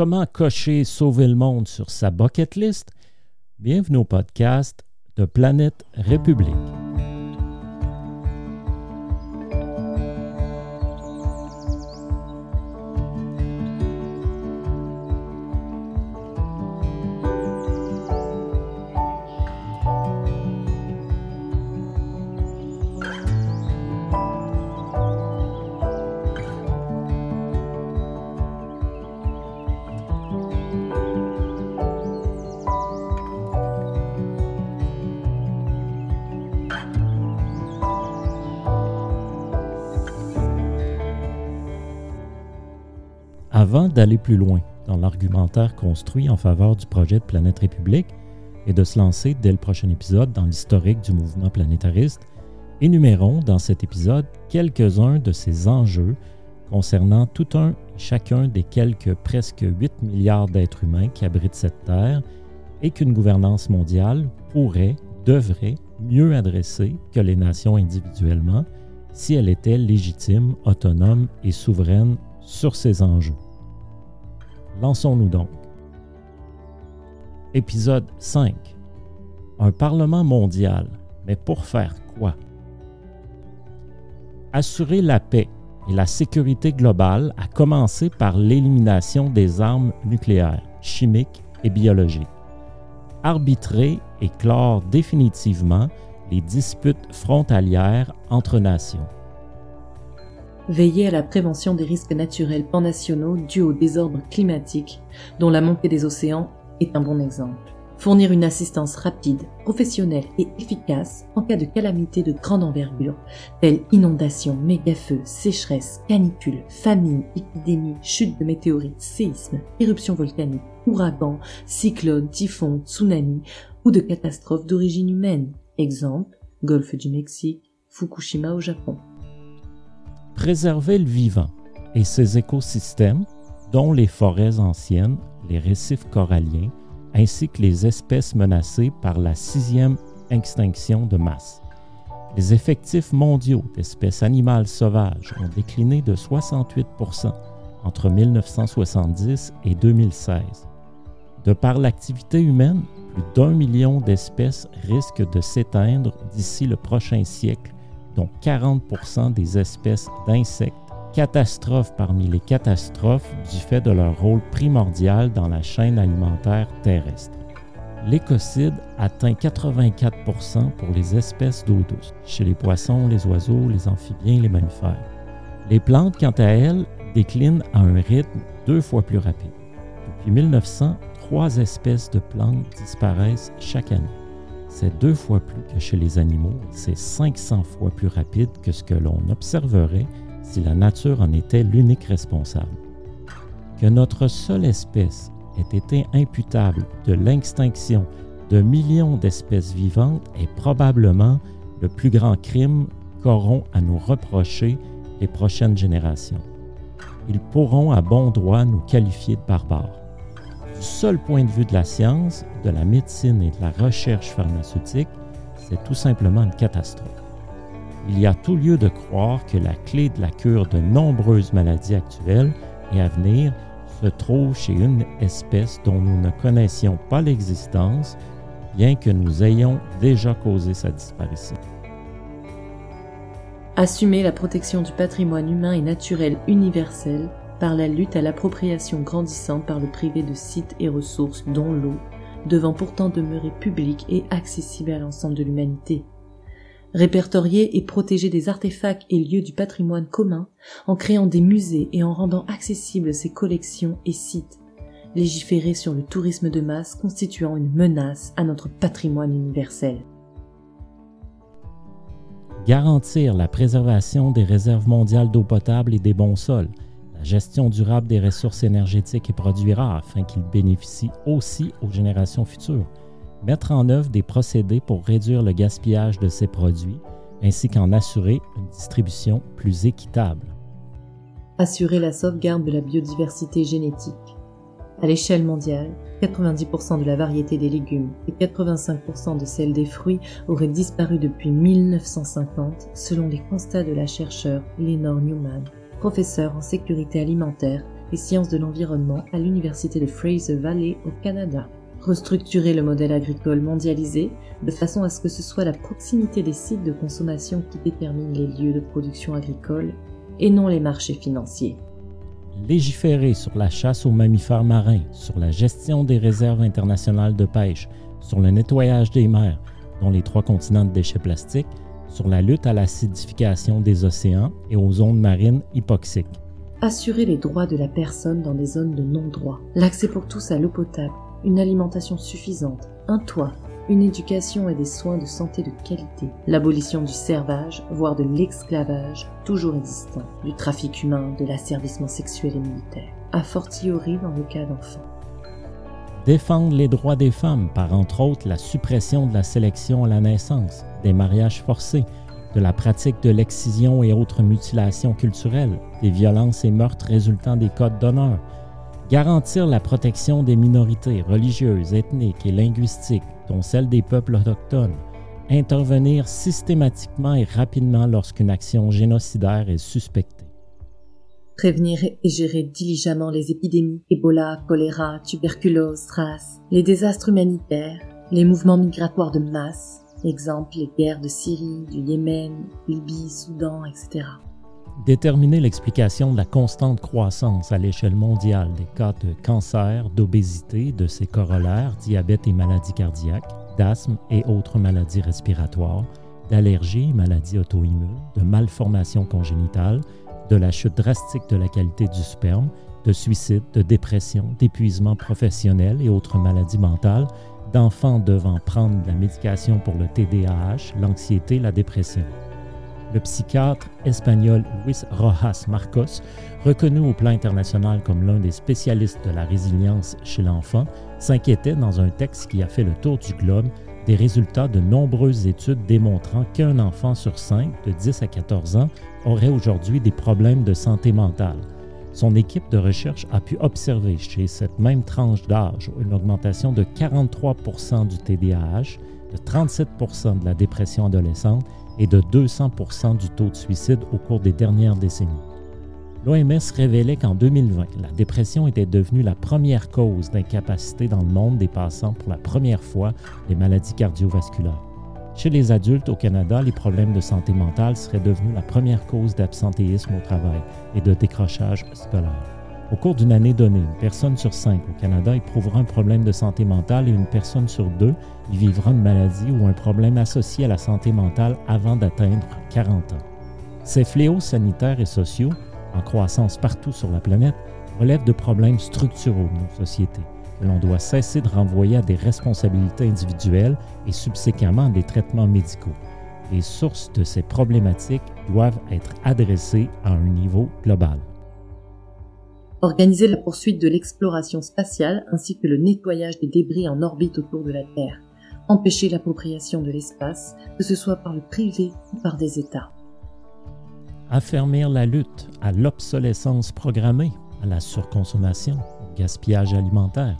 comment cocher sauver le monde sur sa bucket list? Bienvenue au podcast de Planète République. Avant d'aller plus loin dans l'argumentaire construit en faveur du projet de Planète République et de se lancer dès le prochain épisode dans l'historique du mouvement planétariste, énumérons dans cet épisode quelques-uns de ces enjeux concernant tout un chacun des quelques presque 8 milliards d'êtres humains qui abritent cette Terre et qu'une gouvernance mondiale pourrait, devrait mieux adresser que les nations individuellement si elle était légitime, autonome et souveraine sur ces enjeux. Lançons-nous donc. Épisode 5. Un Parlement mondial, mais pour faire quoi? Assurer la paix et la sécurité globale, à commencer par l'élimination des armes nucléaires, chimiques et biologiques. Arbitrer et clore définitivement les disputes frontalières entre nations veiller à la prévention des risques naturels pannationaux dus au désordre climatique, dont la montée des océans est un bon exemple. Fournir une assistance rapide, professionnelle et efficace en cas de calamité de grande envergure, telles inondations, mégafeux, sécheresse, canicules, famine, épidémies, chutes de météorites, séismes, éruptions volcaniques, ouragans, cyclones, typhons, tsunamis ou de catastrophes d'origine humaine. Exemple, Golfe du Mexique, Fukushima au Japon préserver le vivant et ses écosystèmes, dont les forêts anciennes, les récifs coralliens, ainsi que les espèces menacées par la sixième extinction de masse. Les effectifs mondiaux d'espèces animales sauvages ont décliné de 68% entre 1970 et 2016. De par l'activité humaine, plus d'un million d'espèces risquent de s'éteindre d'ici le prochain siècle dont 40 des espèces d'insectes, catastrophes parmi les catastrophes du fait de leur rôle primordial dans la chaîne alimentaire terrestre. L'écocide atteint 84% pour les espèces d'eau douce, chez les poissons, les oiseaux, les amphibiens les mammifères. Les plantes, quant à elles, déclinent à un rythme deux fois plus rapide. Depuis 1900, trois espèces de plantes disparaissent chaque année. C'est deux fois plus que chez les animaux, c'est 500 fois plus rapide que ce que l'on observerait si la nature en était l'unique responsable. Que notre seule espèce ait été imputable de l'extinction de millions d'espèces vivantes est probablement le plus grand crime qu'auront à nous reprocher les prochaines générations. Ils pourront à bon droit nous qualifier de barbares du seul point de vue de la science, de la médecine et de la recherche pharmaceutique, c'est tout simplement une catastrophe. Il y a tout lieu de croire que la clé de la cure de nombreuses maladies actuelles et à venir se trouve chez une espèce dont nous ne connaissions pas l'existence, bien que nous ayons déjà causé sa disparition. Assumer la protection du patrimoine humain et naturel universel par la lutte à l'appropriation grandissante par le privé de sites et ressources dont l'eau, devant pourtant demeurer publique et accessible à l'ensemble de l'humanité. Répertorier et protéger des artefacts et lieux du patrimoine commun en créant des musées et en rendant accessibles ces collections et sites. Légiférer sur le tourisme de masse constituant une menace à notre patrimoine universel. Garantir la préservation des réserves mondiales d'eau potable et des bons sols, la gestion durable des ressources énergétiques et produits rares afin qu'ils bénéficient aussi aux générations futures, mettre en œuvre des procédés pour réduire le gaspillage de ces produits, ainsi qu'en assurer une distribution plus équitable. Assurer la sauvegarde de la biodiversité génétique. À l'échelle mondiale, 90% de la variété des légumes et 85% de celle des fruits auraient disparu depuis 1950 selon les constats de la chercheure Lenore Newman professeur en sécurité alimentaire et sciences de l'environnement à l'Université de Fraser Valley au Canada. Restructurer le modèle agricole mondialisé de façon à ce que ce soit la proximité des sites de consommation qui détermine les lieux de production agricole et non les marchés financiers. Légiférer sur la chasse aux mammifères marins, sur la gestion des réserves internationales de pêche, sur le nettoyage des mers, dont les trois continents de déchets plastiques, sur la lutte à l'acidification des océans et aux ondes marines hypoxiques. Assurer les droits de la personne dans des zones de non-droit, l'accès pour tous à l'eau potable, une alimentation suffisante, un toit, une éducation et des soins de santé de qualité, l'abolition du servage, voire de l'esclavage, toujours existant, du trafic humain, de l'asservissement sexuel et militaire, a fortiori dans le cas d'enfants. Défendre les droits des femmes par entre autres la suppression de la sélection à la naissance, des mariages forcés, de la pratique de l'excision et autres mutilations culturelles, des violences et meurtres résultant des codes d'honneur, garantir la protection des minorités religieuses, ethniques et linguistiques, dont celle des peuples autochtones, intervenir systématiquement et rapidement lorsqu'une action génocidaire est suspectée. Prévenir et gérer diligemment les épidémies, Ebola, choléra, tuberculose, SRAS, les désastres humanitaires, les mouvements migratoires de masse, exemple les guerres de Syrie, du Yémen, Libye, Soudan, etc. Déterminer l'explication de la constante croissance à l'échelle mondiale des cas de cancer, d'obésité, de ses corollaires, diabète et maladies cardiaques, d'asthme et autres maladies respiratoires, d'allergies, maladies auto-immunes, de malformations congénitales, de la chute drastique de la qualité du sperme, de suicide, de dépression, d'épuisement professionnel et autres maladies mentales, d'enfants devant prendre la médication pour le TDAH, l'anxiété, la dépression. Le psychiatre espagnol Luis Rojas Marcos, reconnu au plan international comme l'un des spécialistes de la résilience chez l'enfant, s'inquiétait dans un texte qui a fait le tour du globe des résultats de nombreuses études démontrant qu'un enfant sur cinq de 10 à 14 ans aurait aujourd'hui des problèmes de santé mentale. Son équipe de recherche a pu observer chez cette même tranche d'âge une augmentation de 43% du TDAH, de 37% de la dépression adolescente et de 200% du taux de suicide au cours des dernières décennies. L'OMS révélait qu'en 2020, la dépression était devenue la première cause d'incapacité dans le monde dépassant pour la première fois les maladies cardiovasculaires. Chez les adultes au Canada, les problèmes de santé mentale seraient devenus la première cause d'absentéisme au travail et de décrochage scolaire. Au cours d'une année donnée, une personne sur cinq au Canada éprouvera un problème de santé mentale et une personne sur deux y vivra une maladie ou un problème associé à la santé mentale avant d'atteindre 40 ans. Ces fléaux sanitaires et sociaux, en croissance partout sur la planète, relèvent de problèmes structuraux de nos sociétés que l'on doit cesser de renvoyer à des responsabilités individuelles et subséquemment des traitements médicaux. Les sources de ces problématiques doivent être adressées à un niveau global organiser la poursuite de l'exploration spatiale ainsi que le nettoyage des débris en orbite autour de la Terre, empêcher l'appropriation de l'espace, que ce soit par le privé ou par des États. Affermir la lutte à l'obsolescence programmée, à la surconsommation, au gaspillage alimentaire,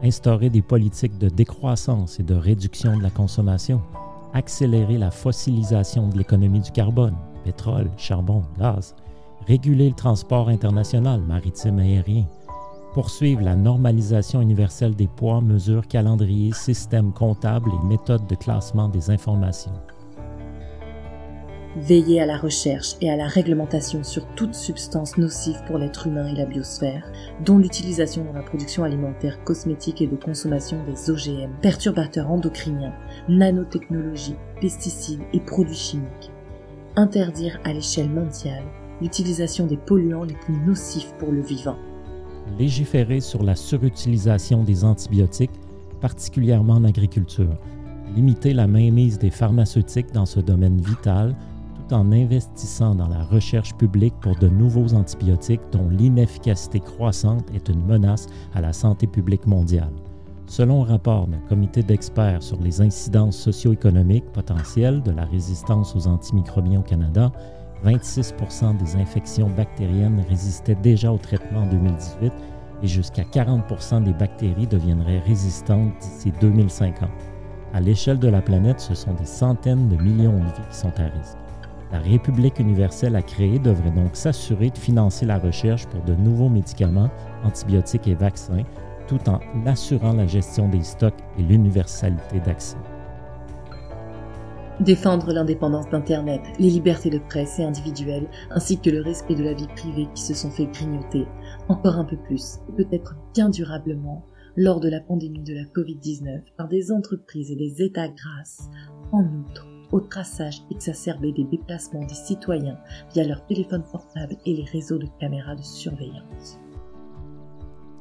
instaurer des politiques de décroissance et de réduction de la consommation, accélérer la fossilisation de l'économie du carbone, pétrole, charbon, gaz, réguler le transport international maritime et aérien, poursuivre la normalisation universelle des poids, mesures, calendriers, systèmes comptables et méthodes de classement des informations. Veiller à la recherche et à la réglementation sur toute substance nocive pour l'être humain et la biosphère, dont l'utilisation dans la production alimentaire, cosmétique et de consommation des OGM, perturbateurs endocriniens, nanotechnologies, pesticides et produits chimiques. Interdire à l'échelle mondiale l'utilisation des polluants les plus nocifs pour le vivant. Légiférer sur la surutilisation des antibiotiques, particulièrement en agriculture. Limiter la mainmise des pharmaceutiques dans ce domaine vital en investissant dans la recherche publique pour de nouveaux antibiotiques dont l'inefficacité croissante est une menace à la santé publique mondiale. Selon un rapport d'un comité d'experts sur les incidences socio-économiques potentielles de la résistance aux antimicrobiens au Canada, 26% des infections bactériennes résistaient déjà au traitement en 2018 et jusqu'à 40 des bactéries deviendraient résistantes d'ici 2050. À l'échelle de la planète, ce sont des centaines de millions de vies qui sont à risque. La République universelle à créer devrait donc s'assurer de financer la recherche pour de nouveaux médicaments, antibiotiques et vaccins, tout en assurant la gestion des stocks et l'universalité d'accès. Défendre l'indépendance d'Internet, les libertés de presse et individuelles, ainsi que le respect de la vie privée qui se sont fait grignoter, encore un peu plus, peut-être bien durablement, lors de la pandémie de la Covid-19 par des entreprises et des États grâce, en outre, au traçage exacerbé des déplacements des citoyens via leurs téléphones portables et les réseaux de caméras de surveillance.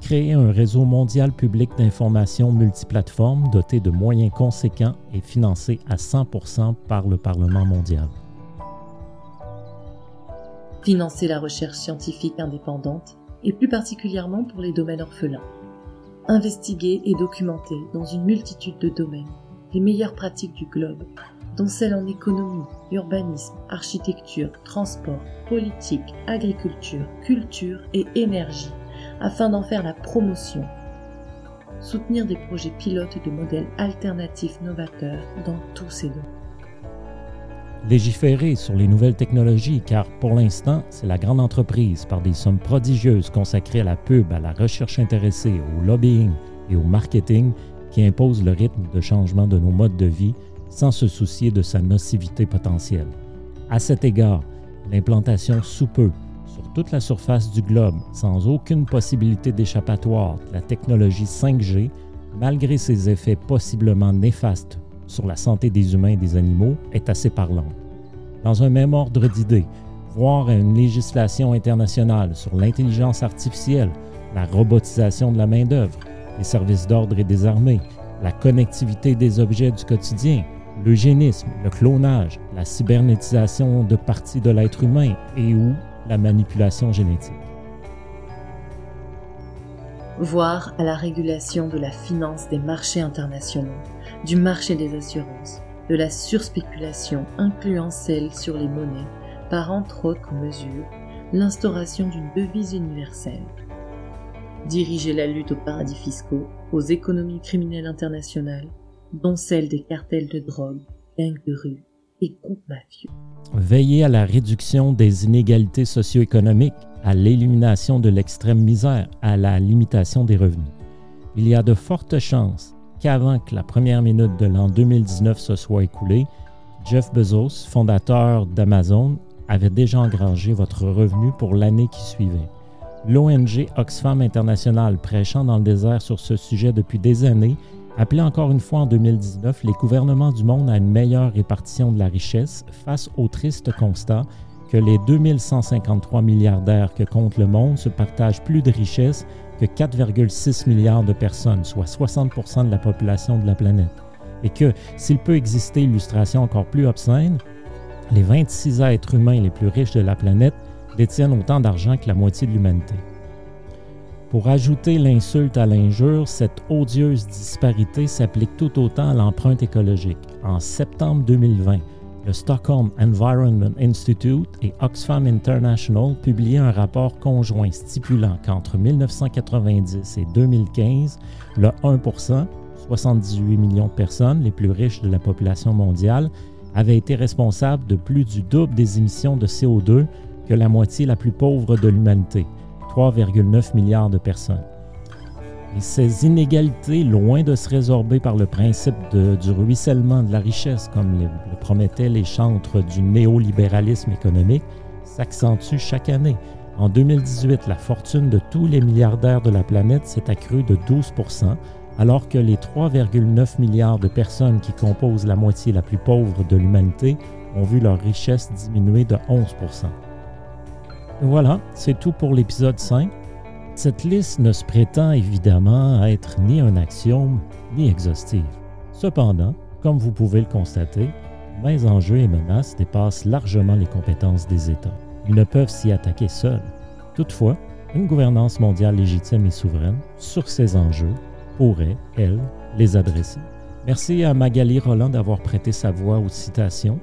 Créer un réseau mondial public d'information multiplateforme doté de moyens conséquents et financé à 100% par le Parlement mondial. Financer la recherche scientifique indépendante et plus particulièrement pour les domaines orphelins. Investiguer et documenter dans une multitude de domaines les meilleures pratiques du globe dont celles en économie, urbanisme, architecture, transport, politique, agriculture, culture et énergie, afin d'en faire la promotion. Soutenir des projets pilotes de modèles alternatifs novateurs dans tous ces domaines. Légiférer sur les nouvelles technologies, car pour l'instant, c'est la grande entreprise, par des sommes prodigieuses consacrées à la pub, à la recherche intéressée, au lobbying et au marketing, qui impose le rythme de changement de nos modes de vie sans se soucier de sa nocivité potentielle. À cet égard, l'implantation sous peu, sur toute la surface du globe, sans aucune possibilité d'échappatoire de la technologie 5G, malgré ses effets possiblement néfastes sur la santé des humains et des animaux, est assez parlante. Dans un même ordre d'idées, voir une législation internationale sur l'intelligence artificielle, la robotisation de la main-d'œuvre, les services d'ordre et des armées, la connectivité des objets du quotidien, l'eugénisme, le clonage, la cybernétisation de parties de l'être humain et ou la manipulation génétique. Voire à la régulation de la finance des marchés internationaux, du marché des assurances, de la surspéculation incluant celle sur les monnaies, par entre autres mesures l'instauration d'une devise universelle. Diriger la lutte aux paradis fiscaux, aux économies criminelles internationales, dont celle des cartels de drogue, gangs de rue et groupes mafieux. Veiller à la réduction des inégalités socio-économiques, à l'élimination de l'extrême misère, à la limitation des revenus. Il y a de fortes chances qu'avant que la première minute de l'an 2019 se soit écoulée, Jeff Bezos, fondateur d'Amazon, avait déjà engrangé votre revenu pour l'année qui suivait. L'ONG Oxfam International, prêchant dans le désert sur ce sujet depuis des années, appelait encore une fois en 2019 les gouvernements du monde à une meilleure répartition de la richesse face au triste constat que les 2153 milliardaires que compte le monde se partagent plus de richesses que 4,6 milliards de personnes, soit 60% de la population de la planète. Et que, s'il peut exister illustration encore plus obscène, les 26 êtres humains les plus riches de la planète détiennent autant d'argent que la moitié de l'humanité. Pour ajouter l'insulte à l'injure, cette odieuse disparité s'applique tout autant à l'empreinte écologique. En septembre 2020, le Stockholm Environment Institute et Oxfam International publiaient un rapport conjoint stipulant qu'entre 1990 et 2015, le 1% 78 millions de personnes les plus riches de la population mondiale, avait été responsable de plus du double des émissions de CO2 que la moitié la plus pauvre de l'humanité. 3,9 milliards de personnes. Et ces inégalités, loin de se résorber par le principe du ruissellement de la richesse, comme le, promettaient les chantres du néolibéralisme économique, s'accentuent chaque année. En 2018, la fortune de tous les milliardaires de la planète s'est accrue de 12 alors que les 3,9 milliards de personnes qui composent la moitié la plus pauvre de l'humanité ont vu leur richesse diminuer de 11 voilà, c'est tout pour l'épisode 5. Cette liste ne se prétend évidemment être ni un axiome ni exhaustive. Cependant, comme vous pouvez le constater, mes enjeux et menaces dépassent largement les compétences des États. Ils ne peuvent s'y attaquer seuls. Toutefois, une gouvernance mondiale légitime et souveraine sur ces enjeux pourrait, elle, les adresser. Merci à Magali Roland d'avoir prêté sa voix aux citations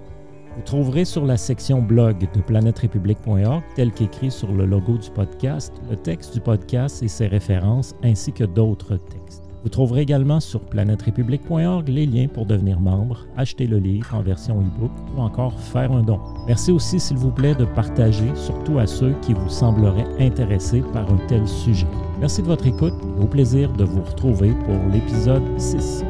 vous trouverez sur la section blog de planèterépublique.org, tel qu'écrit sur le logo du podcast, le texte du podcast et ses références, ainsi que d'autres textes. Vous trouverez également sur planèterépublique.org les liens pour devenir membre, acheter le livre en version e-book ou encore faire un don. Merci aussi, s'il vous plaît, de partager, surtout à ceux qui vous sembleraient intéressés par un tel sujet. Merci de votre écoute et au plaisir de vous retrouver pour l'épisode 6.